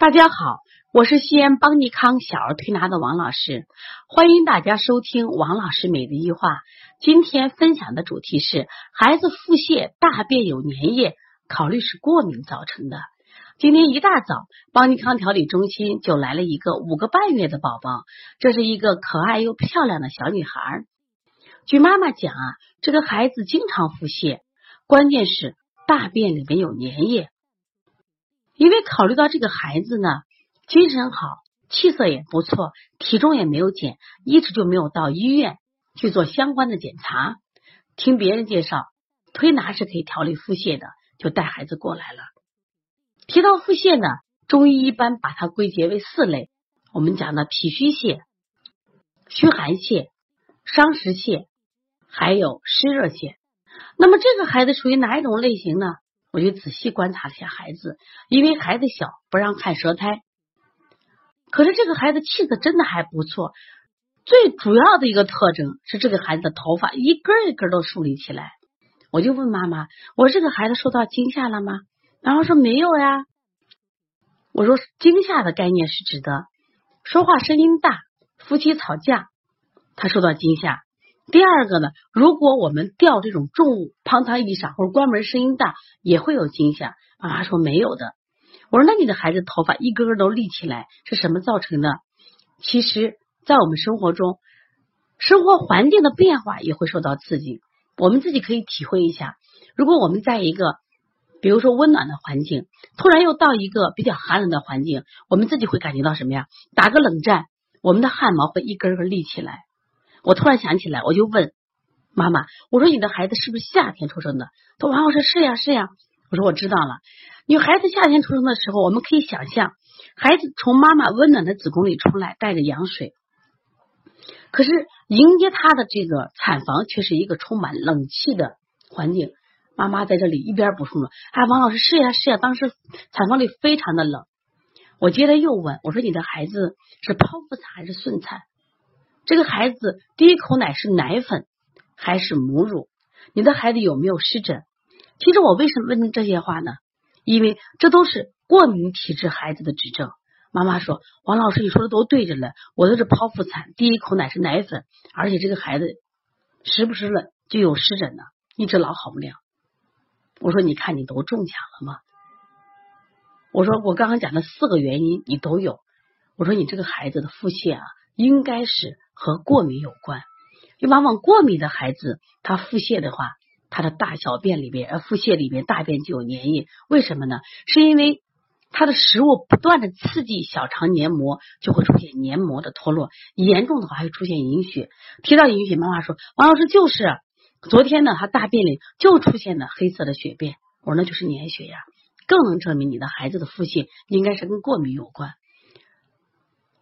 大家好，我是西安邦尼康小儿推拿的王老师，欢迎大家收听王老师每日一话。今天分享的主题是孩子腹泻、大便有粘液，考虑是过敏造成的。今天一大早，邦尼康调理中心就来了一个五个半月的宝宝，这是一个可爱又漂亮的小女孩。据妈妈讲啊，这个孩子经常腹泻，关键是大便里面有粘液。因为考虑到这个孩子呢，精神好，气色也不错，体重也没有减，一直就没有到医院去做相关的检查。听别人介绍，推拿是可以调理腹泻的，就带孩子过来了。提到腹泻呢，中医一般把它归结为四类，我们讲的脾虚泻、虚寒泻、伤食泻，还有湿热泻。那么这个孩子属于哪一种类型呢？我就仔细观察了一下孩子，因为孩子小，不让看舌苔。可是这个孩子气色真的还不错，最主要的一个特征是这个孩子的头发一根一根都竖立起来。我就问妈妈：“我说这个孩子受到惊吓了吗？”然后说没有呀。我说惊吓的概念是指的说话声音大，夫妻吵架，他受到惊吓。第二个呢，如果我们吊这种重物，砰嚓一响或者关门声音大，也会有惊吓。妈妈说没有的。我说那你的孩子头发一根根都立起来，是什么造成的？其实，在我们生活中，生活环境的变化也会受到刺激。我们自己可以体会一下，如果我们在一个比如说温暖的环境，突然又到一个比较寒冷的环境，我们自己会感觉到什么呀？打个冷战，我们的汗毛会一根根立起来。我突然想起来，我就问妈妈：“我说你的孩子是不是夏天出生的？”他说：“王老师是呀，是呀。”我说：“我知道了。女孩子夏天出生的时候，我们可以想象，孩子从妈妈温暖的子宫里出来，带着羊水。可是迎接他的这个产房却是一个充满冷气的环境。妈妈在这里一边补充了：“哎，王老师是呀，是呀。当时产房里非常的冷。”我接着又问我说：“你的孩子是剖腹产还是顺产？”这个孩子第一口奶是奶粉还是母乳？你的孩子有没有湿疹？其实我为什么问你这些话呢？因为这都是过敏体质孩子的指征。妈妈说：“王老师，你说的都对着了，我都是剖腹产，第一口奶是奶粉，而且这个孩子时不时的就有湿疹呢，一直老好不了。”我说：“你看你都中奖了吗？”我说：“我刚刚讲的四个原因你都有。”我说：“你这个孩子的腹泻啊，应该是。”和过敏有关，就往往过敏的孩子，他腹泻的话，他的大小便里边，呃，腹泻里边大便就有粘液。为什么呢？是因为他的食物不断的刺激小肠黏膜，就会出现黏膜的脱落，严重的话还会出现隐血。提到隐血，妈妈说王老师就是昨天呢，他大便里就出现了黑色的血便。我说那就是粘血呀，更能证明你的孩子的腹泻应该是跟过敏有关。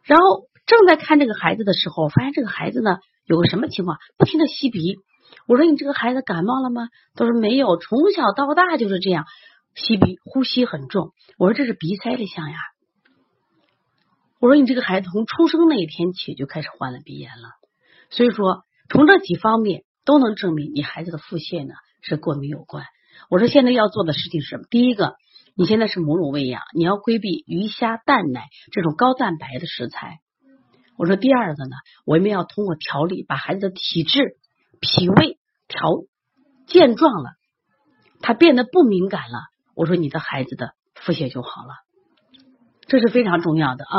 然后。正在看这个孩子的时候，发现这个孩子呢有个什么情况，不停的吸鼻。我说你这个孩子感冒了吗？他说没有，从小到大就是这样吸鼻，呼吸很重。我说这是鼻塞的象呀。我说你这个孩子从出生那一天起就开始患了鼻炎了，所以说从这几方面都能证明你孩子的腹泻呢是过敏有关。我说现在要做的事情是什么？第一个，你现在是母乳喂养，你要规避鱼虾蛋奶这种高蛋白的食材。我说第二个呢，我们要通过调理把孩子的体质、脾胃调健壮了，他变得不敏感了。我说你的孩子的腹泻就好了，这是非常重要的啊。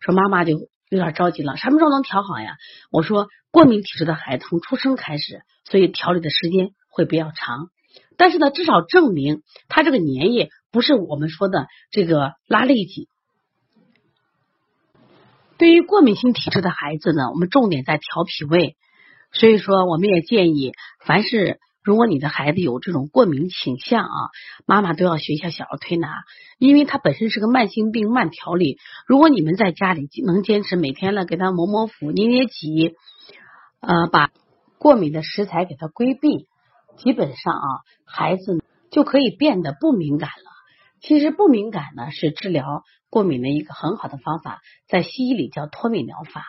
说妈妈就有点着急了，什么时候能调好呀？我说过敏体质的孩子从出生开始，所以调理的时间会比较长，但是呢，至少证明他这个粘液不是我们说的这个拉痢疾。对于过敏性体质的孩子呢，我们重点在调脾胃，所以说我们也建议，凡是如果你的孩子有这种过敏倾向啊，妈妈都要学一下小儿推拿，因为它本身是个慢性病，慢调理。如果你们在家里能坚持每天呢给他磨磨腹、捏捏脊，呃，把过敏的食材给他规避，基本上啊，孩子就可以变得不敏感了。其实不敏感呢，是治疗过敏的一个很好的方法，在西医里叫脱敏疗法。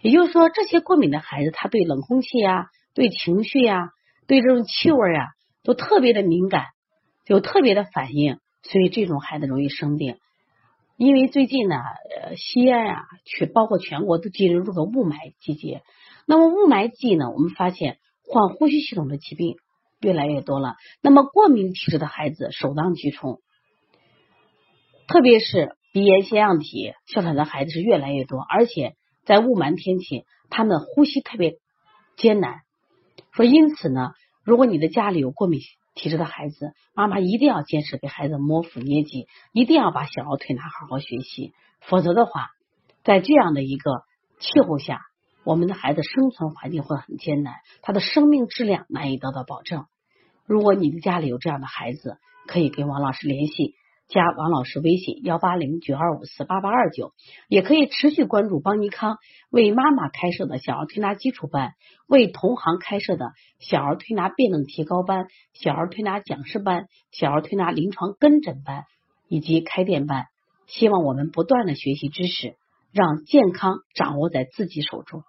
也就是说，这些过敏的孩子，他对冷空气呀、对情绪呀、对这种气味啊，都特别的敏感，有特别的反应，所以这种孩子容易生病。因为最近呢，呃，西安啊，全包括全国都进入这个雾霾季节。那么雾霾季呢，我们发现患呼吸系统的疾病越来越多了。那么过敏体质的孩子首当其冲，特别是鼻炎、腺样体哮喘的孩子是越来越多，而且在雾霾天气，他们呼吸特别艰难。说因此呢，如果你的家里有过敏，体质的孩子，妈妈一定要坚持给孩子摸腹捏脊，一定要把小儿推拿好好学习，否则的话，在这样的一个气候下，我们的孩子生存环境会很艰难，他的生命质量难以得到保证。如果你的家里有这样的孩子，可以跟王老师联系。加王老师微信幺八零九二五四八八二九，也可以持续关注邦尼康为妈妈开设的小儿推拿基础班，为同行开设的小儿推拿辩证提高班、小儿推拿讲师班、小儿推拿临床跟诊班以及开店班。希望我们不断的学习知识，让健康掌握在自己手中。